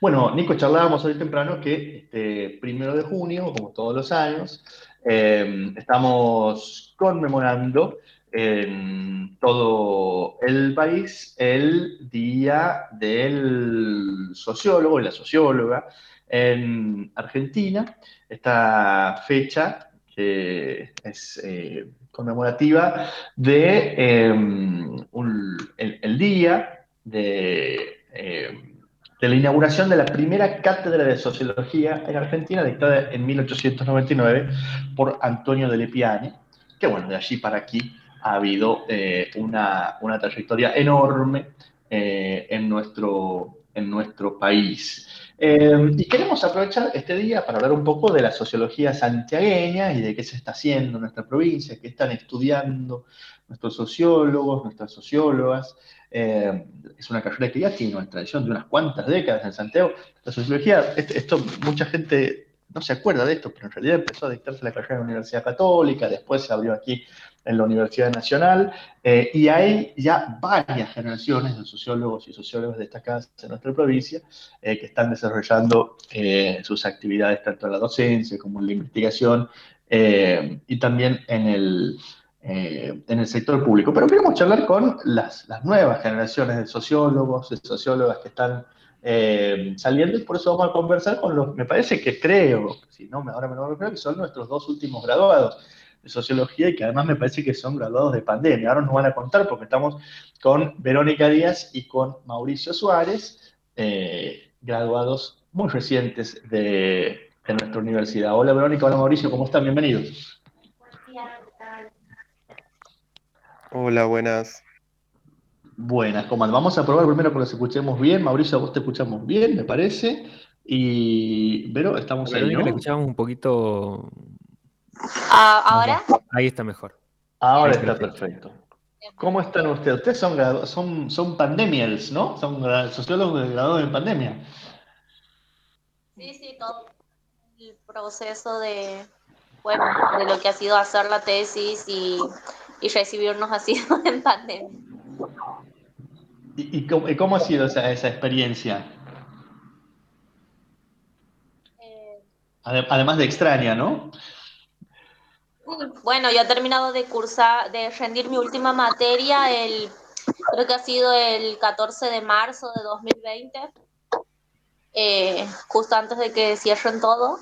Bueno, Nico, charlábamos hoy temprano que este primero de junio, como todos los años, eh, estamos conmemorando en todo el país el Día del Sociólogo y la Socióloga en Argentina. Esta fecha que es eh, conmemorativa de eh, el, día de de la inauguración de la primera cátedra de sociología en Argentina, dictada en 1899 por Antonio de Lepiane, que bueno, de allí para aquí ha habido eh, una, trayectoria enorme eh, en, nuestro, en nuestro país. Eh, y queremos aprovechar este día para hablar un poco de la sociología santiagueña y de qué se está haciendo en nuestra provincia, qué están estudiando nuestros sociólogos, nuestras sociólogas, eh, es una carrera que ya tiene una tradición de unas cuantas décadas en Santiago. La sociología, esto, mucha gente no se acuerda de esto, pero en realidad empezó a dictarse la carrera en la Universidad Católica, después se abrió aquí en la Universidad Nacional, eh, y hay ya varias generaciones de sociólogos y sociólogos destacadas en nuestra provincia eh, que están desarrollando sus actividades tanto en la docencia como en la investigación y también en el, eh, en el sector público. Pero queremos charlar con las, nuevas generaciones de sociólogos, de sociólogas que están eh, saliendo y por eso vamos a conversar con los, me parece que creo, si no, ahora me lo recuerdo, que son nuestros dos últimos graduados de sociología y que además me parece que son graduados de pandemia. Ahora nos van a contar porque estamos con Verónica Díaz y con Mauricio Suárez, eh, graduados muy recientes de, de nuestra universidad. Hola Verónica, hola Mauricio, ¿cómo están? Bienvenidos. Hola, buenas. Buenas, ¿cómo Vamos a probar primero que nos escuchemos bien. Mauricio, vos te escuchamos bien, me parece. Y, pero estamos ahí, ¿no? Le escuchamos un poquito... Ah, ¿Ahora? Ahí está mejor. Ahora está perfecto. ¿Cómo están ustedes? Ustedes son, son, son pandemials, ¿no? Son sociólogos graduados en pandemia. Sí, sí, todo el proceso de, bueno, de lo que ha sido hacer la tesis y y recibirnos así en pandemia. ¿Y, cómo, ha sido esa, experiencia? Eh, además de extraña, ¿no? Bueno, yo he terminado de cursar, de rendir mi última materia el, creo que ha sido el 14 de marzo de 2020, eh, justo antes de que cierren todo.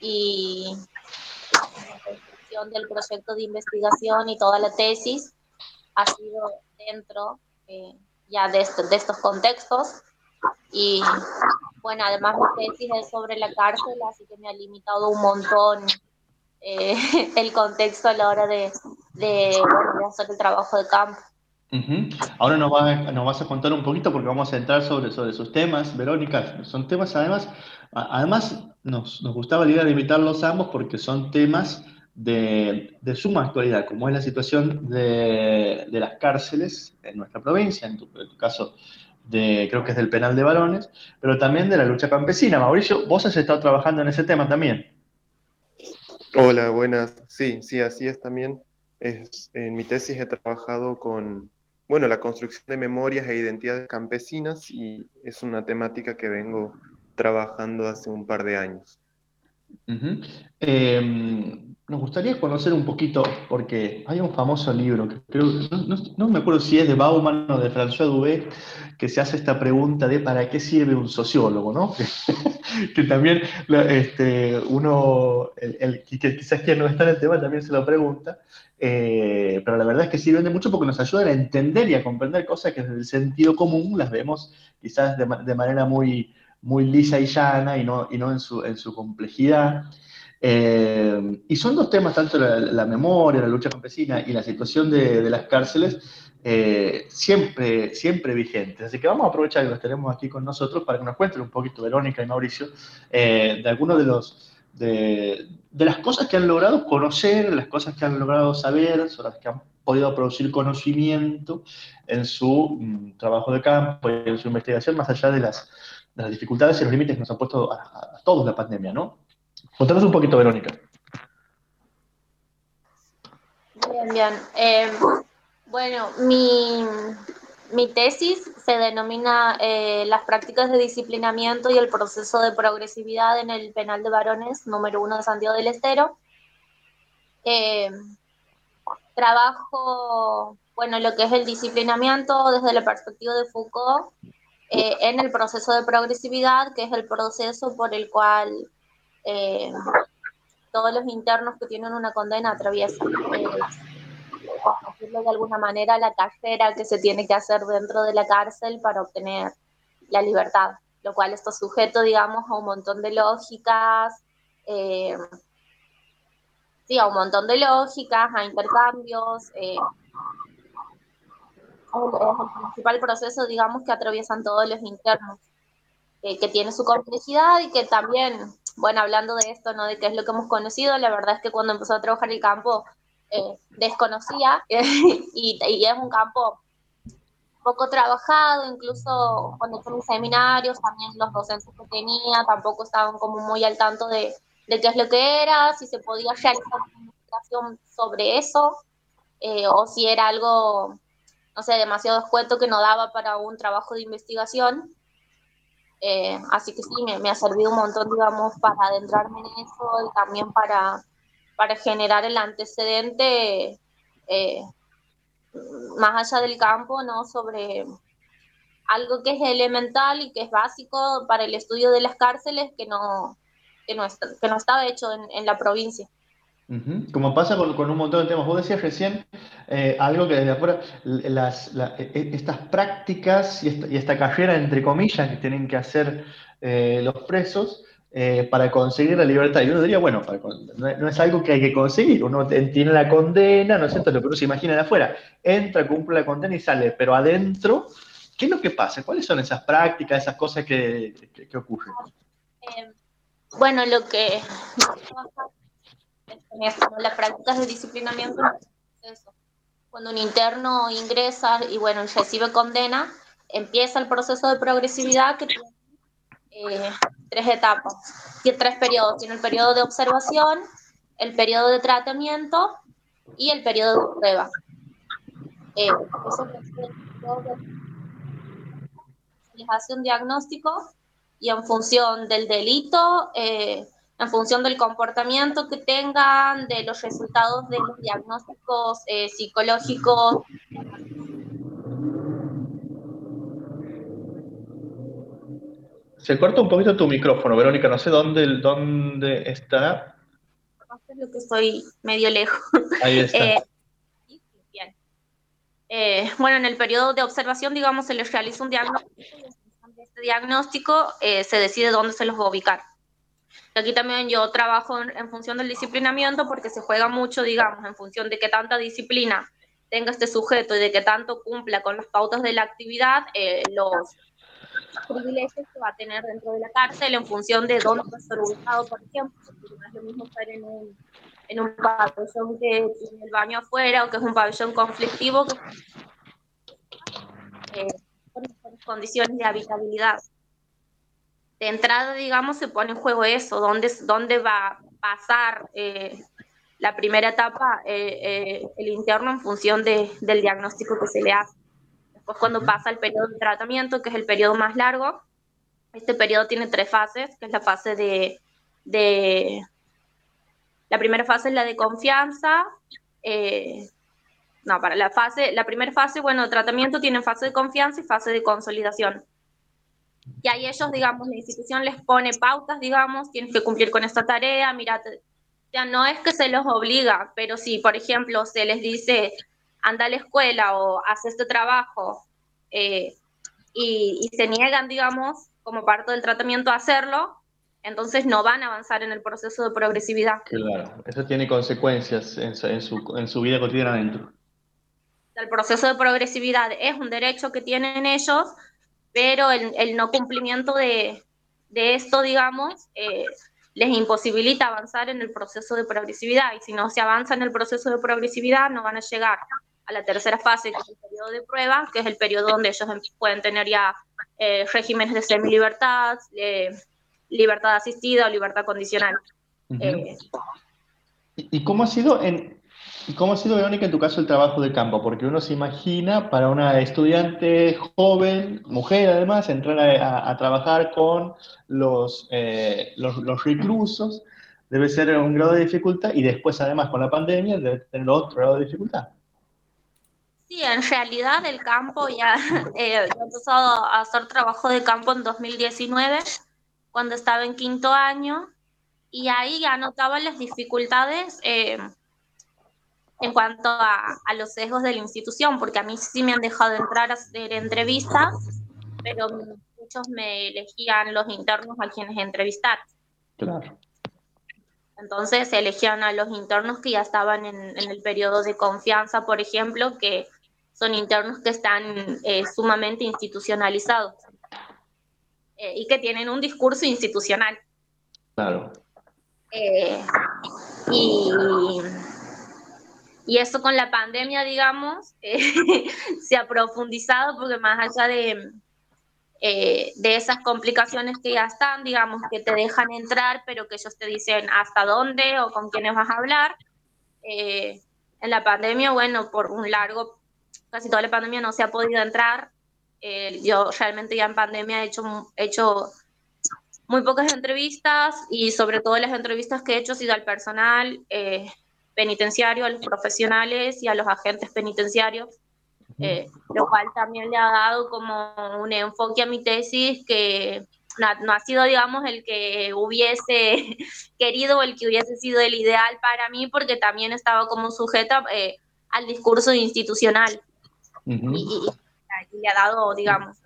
Y del proyecto de investigación y toda la tesis ha sido dentro eh, ya de, de estos contextos. Y bueno, además mi tesis es sobre la cárcel, así que me ha limitado un montón eh, el contexto a la hora de, de, hacer el trabajo de campo. Ahora nos, va, nos, vas a contar un poquito porque vamos a entrar sobre, sobre esos temas, Verónica. Son temas, además, además nos, nos gustaba la idea de invitarlos ambos porque son temas de, suma actualidad, como es la situación de, las cárceles en nuestra provincia, en tu, caso de, creo que es del penal de varones, pero también de la lucha campesina. Mauricio, vos has estado trabajando en ese tema también. Hola, buenas. Sí, sí, así es también. En mi tesis he trabajado con, bueno, la construcción de memorias e identidades campesinas y es una temática que vengo trabajando hace un par de años. Nos gustaría conocer un poquito, porque hay un famoso libro, que creo, no, me acuerdo si es de Bauman o de François Dubé, que se hace esta pregunta de ¿para qué sirve un sociólogo? ¿no? que, también este, uno, el, que quizás quien no está en el tema también se lo pregunta, eh, pero la verdad es que sirven de mucho porque nos ayudan a entender y a comprender cosas que desde el sentido común las vemos quizás de, manera muy, muy lisa y llana y no, y no en, su, en su complejidad. Eh, y son dos temas, tanto la, memoria, la lucha campesina y la situación de, las cárceles, eh, siempre, siempre vigentes. Así que vamos a aprovechar que los tenemos aquí con nosotros para que nos cuenten un poquito, Verónica y Mauricio, eh, de algunos de los... De, las cosas que han logrado conocer, las cosas que han logrado saber, sobre las que han podido producir conocimiento en su mm, trabajo de campo y en su investigación, más allá de las, dificultades y los límites que nos ha puesto a, a todos la pandemia, ¿no? Contanos un poquito, Verónica. Bien, bien. Eh, bueno, mi, mi tesis se denomina eh, Las prácticas de disciplinamiento y el proceso de progresividad en el penal de varones número uno de Santiago del Estero. Eh, trabajo, bueno, lo que es el disciplinamiento desde la perspectiva de Foucault eh, en el proceso de progresividad, que es el proceso por el cual todos los internos que tienen una condena atraviesan decirlo de alguna manera, la carrera que se tiene que hacer dentro de la cárcel para obtener la libertad, lo cual está sujeto, digamos, a un montón de lógicas, eh, sí, a un montón de lógicas, a intercambios. El principal proceso, digamos, que atraviesan todos los internos, eh, que tiene su complejidad y que también, bueno, hablando de esto, ¿no? De qué es lo que hemos conocido, la verdad es que cuando empezó a trabajar el campo, eh, desconocía y, es un campo poco trabajado, incluso cuando hice mis seminarios, también los docentes que tenía tampoco estaban como muy al tanto de, de qué es lo que era, si se podía realizar una investigación sobre eso, eh, o si era algo, no sé, demasiado escueto que no daba para un trabajo de investigación. Eh, así que sí, me, ha servido un montón, digamos, para adentrarme en eso y también para, para generar el antecedente eh, más allá del campo, ¿no? Sobre algo que es elemental y que es básico para el estudio de las cárceles que no, que no, está, que no estaba hecho en, la provincia. Como pasa con, un montón de temas. Vos decías recién eh, algo que desde afuera, e, e, estas prácticas y esta, carrera, entre comillas, que tienen que hacer eh, los presos, eh, para conseguir la libertad. Y uno diría, bueno, no, es algo que hay que conseguir. Uno tiene la condena, ¿no es cierto? Lo que uno se imagina de afuera. Entra, cumple la condena y sale. Pero adentro, ¿qué es lo que pasa? ¿Cuáles son esas prácticas, esas cosas que, ocurren? Eh, bueno, lo que las prácticas de disciplinamiento Cuando un interno ingresa y bueno, recibe condena, empieza el proceso de progresividad que tiene eh, tres etapas, tiene tres periodos. Tiene el periodo de observación, el periodo de tratamiento y el periodo de prueba. Eh, les hace un diagnóstico y en función del delito, eh, en función del comportamiento que tengan, de los resultados de los diagnósticos eh, psicológicos, Se corta un poquito tu micrófono, Verónica, no sé dónde, dónde estará. Lo que estoy medio lejos. Ahí está. Eh, eh, bueno, en el periodo de observación, digamos, se les realiza un diagnóstico y de este diagnóstico eh, se decide dónde se los va a ubicar. Aquí también yo trabajo en, función del disciplinamiento porque se juega mucho, digamos, en función de qué tanta disciplina tenga este sujeto y de qué tanto cumpla con las pautas de la actividad, los privilegios que va a tener dentro de la cárcel en función de dónde va a estar ubicado, por ejemplo, no es lo mismo estar en un, en un pabellón que tiene el baño afuera o que es un pabellón conflictivo eh, con condiciones de habitabilidad. De entrada, digamos, se pone en juego eso, dónde, dónde va a pasar eh, la primera etapa eh, el interno en función de, del diagnóstico que se le hace cuando pasa el periodo de tratamiento, que es el periodo más largo, este periodo tiene tres fases, que es la fase de, de la primera fase es la de confianza, eh, no, para la fase, la primera fase, bueno, tratamiento tienen fase de confianza y fase de consolidación. Y ahí ellos, digamos, la institución les pone pautas, digamos, tienes que cumplir con esta tarea, mira, ya no es que se los obliga, pero si, por ejemplo, se les dice, anda a la escuela o hace este trabajo eh, y, se niegan, digamos, como parte del tratamiento a hacerlo, entonces no van a avanzar en el proceso de progresividad. Claro, eso tiene consecuencias en su, en su, vida cotidiana dentro. El proceso de progresividad es un derecho que tienen ellos, pero el, no cumplimiento de, de esto, digamos, eh, les imposibilita avanzar en el proceso de progresividad. Y si no se avanza en el proceso de progresividad, no van a llegar a la tercera fase, que es el periodo de prueba, que es el periodo donde ellos em, pueden tener ya eh, regímenes de semi-libertad, eh, libertad asistida o libertad condicional. Eh, ¿Y cómo ha sido en, ¿Y cómo ha sido, Verónica, en tu caso el trabajo de campo? Porque uno se imagina para una estudiante joven, mujer además, entrar a, trabajar con los, eh, los, los, reclusos debe ser un grado de dificultad y después además con la pandemia debe tener otro grado de dificultad. Sí, en realidad el campo ya, eh, he empezado a hacer trabajo de campo en 2019, cuando estaba en quinto año, y ahí ya notaba las dificultades eh, en cuanto a, a, los sesgos de la institución, porque a mí sí me han dejado entrar a hacer entrevistas, pero muchos me elegían los internos a quienes entrevistar. Claro. Entonces elegían a los internos que ya estaban en, en el periodo de confianza, por ejemplo, que son internos que están eh, sumamente institucionalizados eh, y que tienen un discurso institucional. Claro. Eh, y, y, eso con la pandemia, digamos, se ha profundizado porque más allá de, de esas complicaciones que ya están, digamos, que te dejan entrar, pero que ellos te dicen hasta dónde o con quiénes vas a hablar. en la pandemia, bueno, por un largo casi toda la pandemia no se ha podido entrar. Eh, yo realmente ya en pandemia he hecho, hecho muy pocas entrevistas y sobre todo las entrevistas que he hecho han sido al personal eh, penitenciario, a los profesionales y a los agentes penitenciarios, eh, lo cual también le ha dado como un enfoque a mi tesis que no, ha sido, digamos, el que hubiese querido o el que hubiese sido el ideal para mí, porque también estaba como sujeta al discurso institucional. Y, le ha dado, digamos,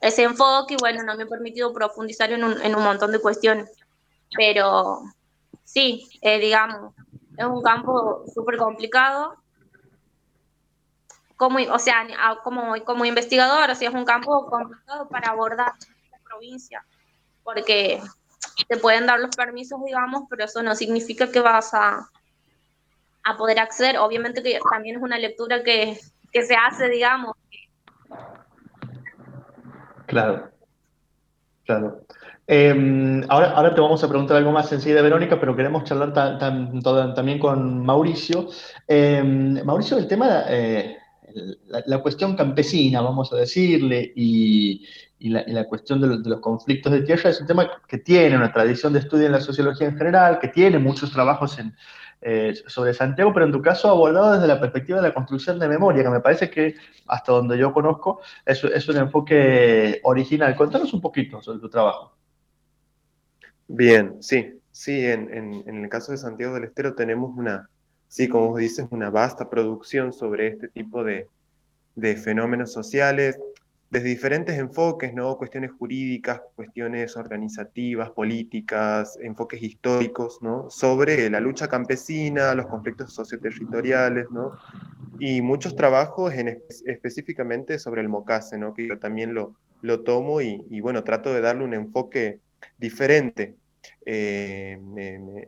ese enfoque y bueno, no me ha permitido profundizar en un, en un montón de cuestiones. Pero sí, eh, digamos, es un campo súper complicado. Como, o sea, como, como investigador, o es un campo complicado para abordar la provincia, porque te pueden dar los permisos, digamos, pero eso no significa que vas a, a poder acceder. Obviamente que también es una lectura que que se hace, digamos. Claro, claro. Em, ahora, ahora te vamos a preguntar algo más de Verónica, pero queremos charlar también con Mauricio. Em, Mauricio, el tema, eh, la, cuestión campesina, vamos a decirle, y, la, cuestión de, los conflictos de tierra es un tema que tiene una tradición de estudio en la sociología en general, que tiene muchos trabajos eh, sobre Santiago, pero en tu caso abordado desde la perspectiva de la construcción de memoria, que me parece que hasta donde yo conozco es, es un enfoque original. Contanos un poquito sobre tu trabajo. Bien, sí, sí, en, en, el caso de Santiago del Estero tenemos una, sí, como dices, una vasta producción sobre este tipo de, de fenómenos sociales, desde diferentes enfoques, ¿no? Cuestiones jurídicas, cuestiones organizativas, políticas, enfoques históricos, ¿no? Sobre la lucha campesina, los conflictos socioterritoriales, ¿no? Y muchos trabajos en, específicamente sobre el mocase, ¿no? Que yo también lo, lo tomo y bueno, trato de darle un enfoque diferente. Eh,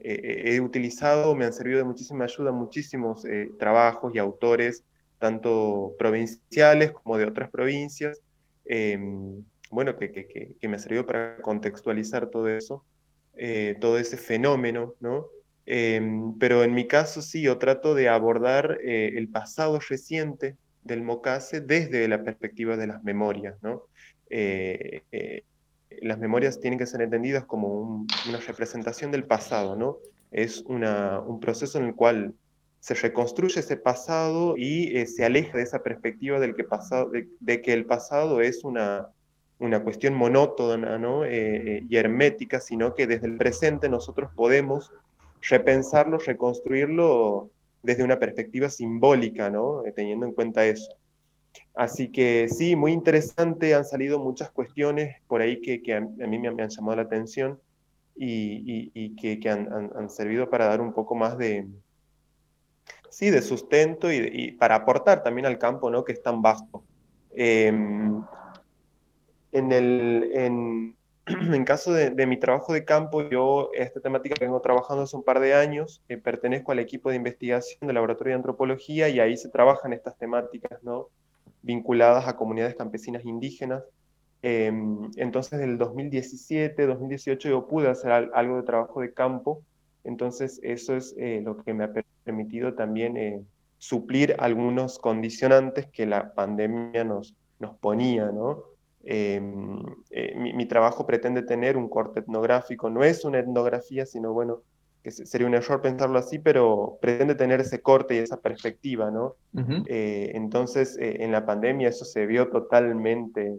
he utilizado, me han servido de muchísima ayuda muchísimos eh, trabajos y autores, tanto provinciales como de otras provincias, Em, bueno, que, que, que, me sirvió para contextualizar todo eso, eh, todo ese fenómeno, ¿no? Em, pero en mi caso sí, yo trato de abordar el pasado reciente del Mocase desde la perspectiva de las memorias, ¿no? Las memorias tienen que ser entendidas como una representación del pasado, ¿no? Es una, un proceso en el cual se reconstruye ese pasado y eh, se aleja de esa perspectiva del que pasado, de, que el pasado es una, una cuestión monótona ¿no? Eh, eh, y hermética, sino que desde el presente nosotros podemos repensarlo, reconstruirlo desde una perspectiva simbólica, ¿no? teniendo en cuenta eso. Así que sí, muy interesante, han salido muchas cuestiones por ahí que, que a, mí me, han llamado la atención y, que, que han, servido para dar un poco más de, sí, de sustento y, para aportar también al campo, ¿no? Que es tan vasto. Em, en, el, en, caso de, mi trabajo de campo, yo esta temática vengo trabajando hace un par de años, eh, pertenezco al equipo de investigación del Laboratorio de Antropología y ahí se trabajan estas temáticas, ¿no? Vinculadas a comunidades campesinas indígenas. Em, entonces, del 2017, 2018 yo pude hacer algo de trabajo de campo, entonces eso es eh, lo que me ha permitido también eh, suplir algunos condicionantes que la pandemia nos, nos ponía, ¿no? Em, eh, mi, trabajo pretende tener un corte etnográfico, no es una etnografía, sino bueno, que sería un error pensarlo así, pero pretende tener ese corte y esa perspectiva, ¿no? Eh, entonces, eh, en la pandemia eso se vio totalmente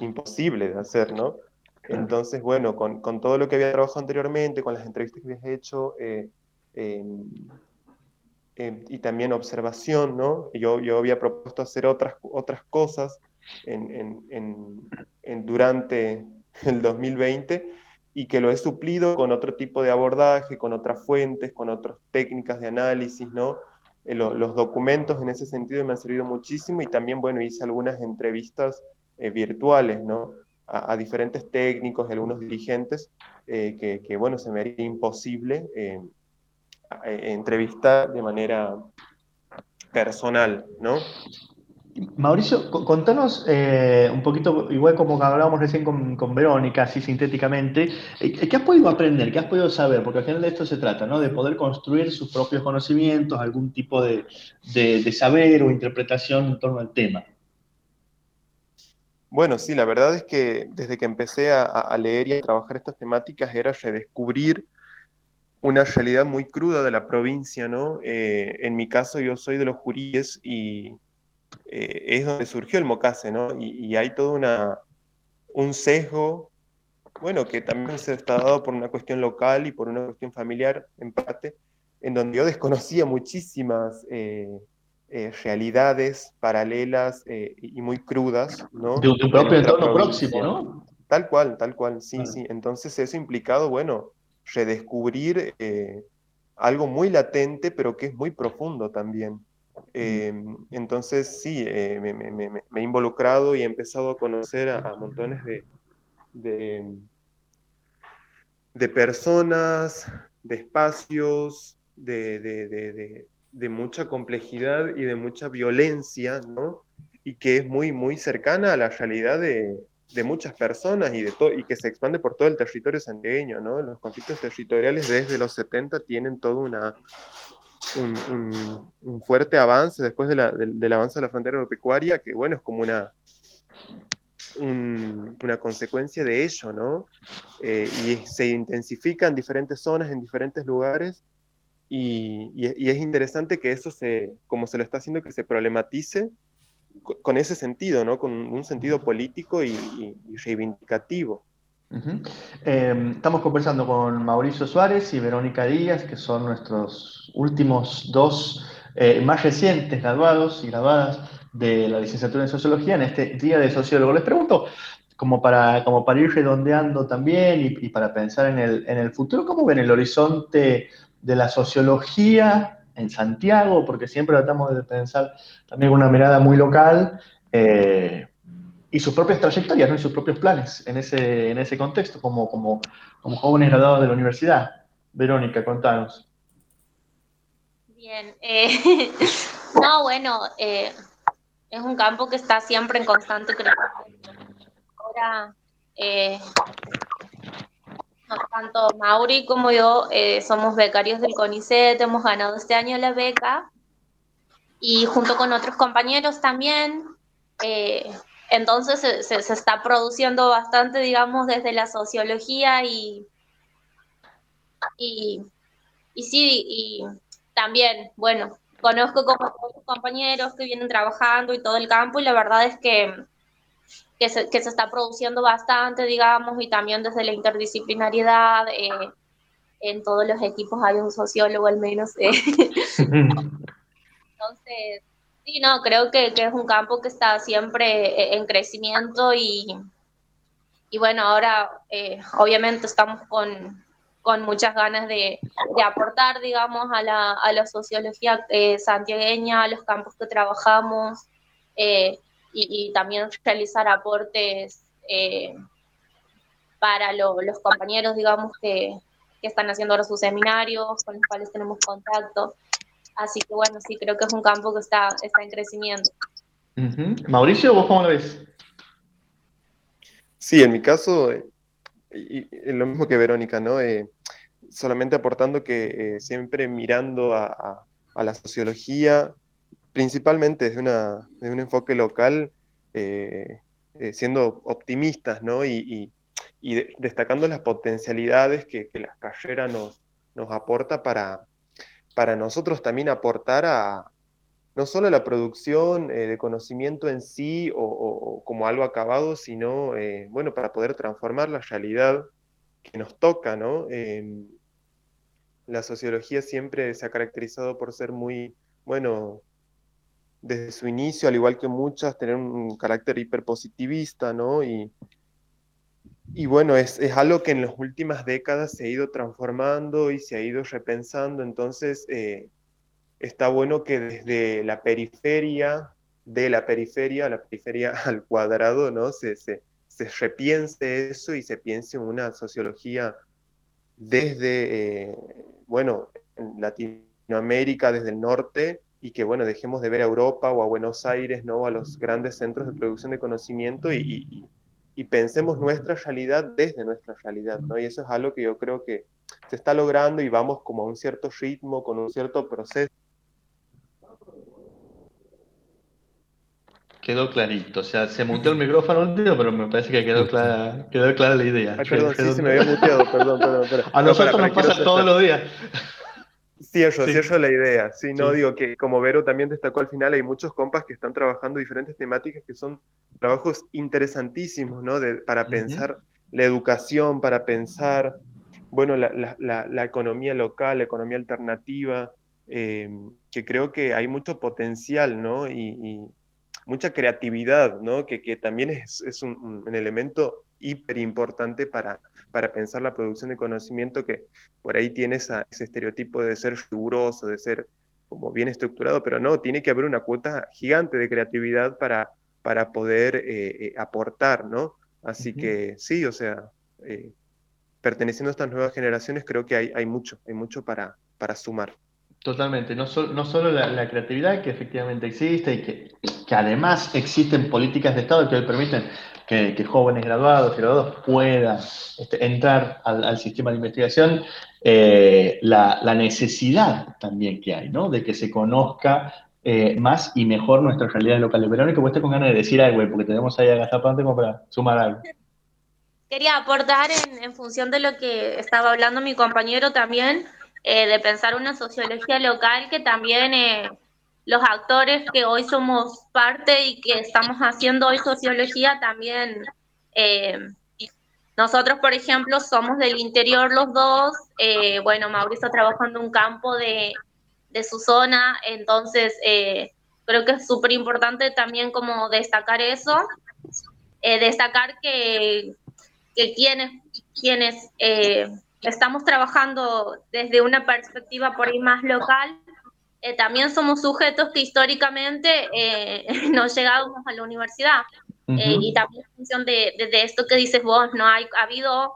imposible de hacer, ¿no? Entonces, bueno, con, con, todo lo que había trabajado anteriormente, con las entrevistas que había hecho, y también observación, ¿no? Yo, yo había propuesto hacer otras, otras cosas en, durante el 2020 y que lo he suplido con otro tipo de abordaje, con otras fuentes, con otras técnicas de análisis, ¿no? Eh, los documentos en ese sentido me han servido muchísimo y también, bueno, hice algunas entrevistas eh, virtuales, ¿no? A, diferentes técnicos algunos dirigentes eh, que, bueno, se me haría imposible entrevistar de manera personal, ¿no? Mauricio, contanos eh, un poquito, igual como hablábamos recién con, Verónica, así sintéticamente, eh, ¿qué has podido aprender? ¿Qué has podido saber? Porque al final de esto se trata, ¿no? De poder construir sus propios conocimientos, algún tipo de, saber o interpretación en torno al tema. Bueno, sí, la verdad es que desde que empecé a, leer y a trabajar estas temáticas era redescubrir una realidad muy cruda de la provincia, ¿no? Eh, en mi caso yo soy de los juríes y eh, es donde surgió el mocase, ¿no? Y, hay todo una, un sesgo, bueno, que también se está dado por una cuestión local y por una cuestión familiar, en parte, en donde yo desconocía muchísimas eh, eh, realidades paralelas y muy crudas, ¿no? De tu propio entorno próximo, ¿no? Tal cual, tal cual, sí, sí. Entonces eso ha implicado, bueno, redescubrir algo muy latente, pero que es muy profundo también. Em, entonces, sí, eh, me, he involucrado y he empezado a conocer a, montones de, de, personas, de espacios, de, mucha complejidad y de mucha violencia, ¿no? Y que es muy, muy cercana a la realidad de, muchas personas y, de y que se expande por todo el territorio santiagueño, ¿no? Los conflictos territoriales desde los 70 tienen toda una, un, fuerte avance después del, avance de la frontera agropecuaria, que bueno, es como una, una consecuencia de ello, ¿no? Eh, y se intensifica en diferentes zonas, en diferentes lugares, y, es interesante que eso se, como se lo está haciendo, que se problematice con ese sentido, ¿no? Con un sentido político y reivindicativo. Em, estamos conversando con Mauricio Suárez y Verónica Díaz, que son nuestros últimos dos eh, más recientes graduados y graduadas de la licenciatura en Sociología en este Día de Sociólogo. Les pregunto, como para, como para ir redondeando también y, para pensar en el, en el, futuro, ¿cómo ven el horizonte de la sociología en Santiago? Porque siempre tratamos de pensar también una mirada muy local. Eh, y sus propias trayectorias ¿no? y sus propios planes en ese, en ese contexto, como, como, como jóvenes graduados de la universidad. Verónica, contanos. Bien, eh, no, bueno, eh, es un campo que está siempre en constante crecimiento. Ahora, eh, tanto Mauri como yo somos becarios del CONICET, hemos ganado este año la beca y junto con otros compañeros también entonces se, está produciendo bastante, digamos, desde la sociología y, y, sí, y también, bueno, conozco como compañeros que vienen trabajando y todo el campo y la verdad es que, que, se, está produciendo bastante, digamos, y también desde la interdisciplinariedad. Eh, en todos los equipos hay un sociólogo al menos. Eh. Entonces, Sí, no, creo que, es un campo que está siempre eh, en crecimiento y, y bueno, ahora eh, obviamente estamos con, muchas ganas de, aportar, digamos, a la, a la sociología eh, santiagueña, a los campos que trabajamos y, también realizar aportes para los compañeros, digamos, que, que están haciendo ahora sus seminarios, con los cuales tenemos contacto. Así que bueno, sí, creo que es un campo que está, está en crecimiento. Mauricio, ¿vos cómo lo ves? Sí, en mi caso, eh, y, lo mismo que Verónica, ¿no? Eh, solamente aportando que eh, siempre mirando a, la sociología, principalmente desde, una, un enfoque local, eh, eh, siendo optimistas, ¿no? Y, destacando las potencialidades que, la carrera nos, nos aporta para, para nosotros también aportar a, no solo la producción de conocimiento en sí o, como algo acabado, sino, bueno, para poder transformar la realidad que nos toca, ¿no? la sociología siempre se ha caracterizado por ser muy, bueno, desde su inicio, al igual que muchas, tener un carácter hiperpositivista, ¿no? Y, y bueno, es, algo que en las últimas décadas se ha ido transformando y se ha ido repensando, entonces eh, está bueno que desde la periferia, de la periferia a la periferia al cuadrado, ¿no? Se, se, se repiense eso y se piense en una sociología desde, eh, bueno, en Latinoamérica, desde el norte, y que, bueno, dejemos de ver a Europa o a Buenos Aires, ¿no? A los grandes centros de producción de conocimiento y, pensemos nuestra realidad desde nuestra realidad, ¿no? Y eso es algo que yo creo que se está logrando y vamos como a un cierto ritmo, con un cierto proceso. Quedó clarito, o sea, se muteó el micrófono pero me parece que quedó clara, quedó clara la idea. perdón, sí, se me había muteado, perdón, perdón. A nosotros nos pasa todos los días. Cierro, sí. cierro la idea. Sí, no digo que como Vero también destacó al final, hay muchos compas que están trabajando diferentes temáticas que son trabajos interesantísimos, ¿no? De, para pensar la educación, para pensar, bueno, la, la, la, economía local, la economía alternativa, eh, que creo que hay mucho potencial, ¿no? y, mucha creatividad, ¿no? que, que también es, es un, un, elemento hiper importante para, para pensar la producción de conocimiento que por ahí tiene ese estereotipo de ser riguroso, de ser como bien estructurado, pero no, tiene que haber una cuota gigante de creatividad para, para poder eh, eh, aportar, ¿no? Así que sí, o sea, eh, perteneciendo a estas nuevas generaciones creo que hay, hay mucho, hay mucho para, para sumar. Totalmente, no, no solo la, creatividad que efectivamente existe y que, que, además existen políticas de Estado que hoy permiten que, jóvenes graduados graduados puedan este, entrar al, sistema de investigación, eh, la, necesidad también que hay, ¿no? De que se conozca eh, más y mejor nuestra realidad local. Verónica, vos estés con ganas de decir algo, porque tenemos ahí a Gastapante como para sumar algo. Quería aportar en, en función de lo que estaba hablando mi compañero también eh, de pensar una sociología local que también eh, los actores que hoy somos parte y que estamos haciendo hoy sociología también, eh, nosotros por ejemplo somos del interior los dos, bueno, Mauricio trabajando en un campo de, de su zona, entonces creo que es súper importante también como destacar eso, destacar que, que quienes, quienes estamos trabajando desde una perspectiva por ahí más local, eh, también somos sujetos que históricamente eh, no llegábamos a la universidad. Eh, y también en función de, esto que dices vos, no hay, ha habido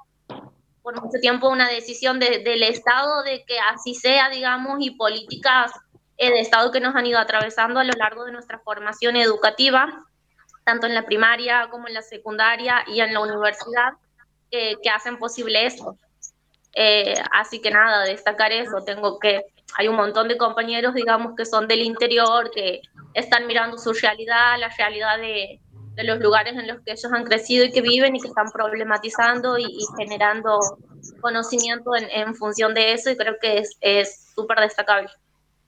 por mucho tiempo una decisión del Estado de que así sea, digamos, y políticas de Estado que nos han ido atravesando a lo largo de nuestra formación educativa, tanto en la primaria como en la secundaria y en la universidad, que hacen posible eso. Eh, así que nada, destacar eso. Tengo que, hay un montón de compañeros, digamos, que son del interior, que están mirando su realidad, la realidad de, de los lugares en los que ellos han crecido y que viven y que están problematizando y, generando conocimiento en, en, función de eso y creo que es súper destacable.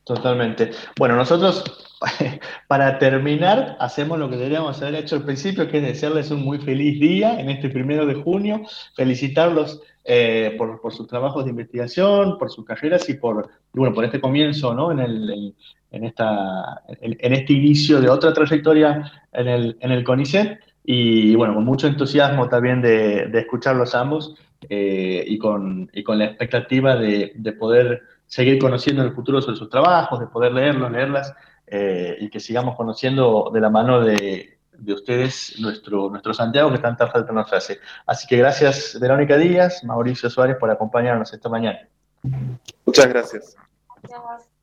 Totalmente. Bueno, nosotros para terminar hacemos lo que deberíamos haber hecho al principio, que es desearles un muy feliz día en este primero de junio, felicitarlos eh, por, sus trabajos de investigación, por sus carreras y por, bueno, por este comienzo, ¿no? En, el, en, esta, en, este inicio de otra trayectoria en el, en el CONICET y, bueno, con mucho entusiasmo también de, de escucharlos ambos eh, y, con, y con la expectativa de, de poder seguir conociendo en el futuro sobre sus trabajos, de poder leerlos, leerlas eh, y que sigamos conociendo de la mano de, de ustedes nuestro, nuestro Santiago que tanta falta nos hace. Así que gracias Verónica Díaz, Mauricio Suárez por acompañarnos esta mañana. Muchas gracias. gracias.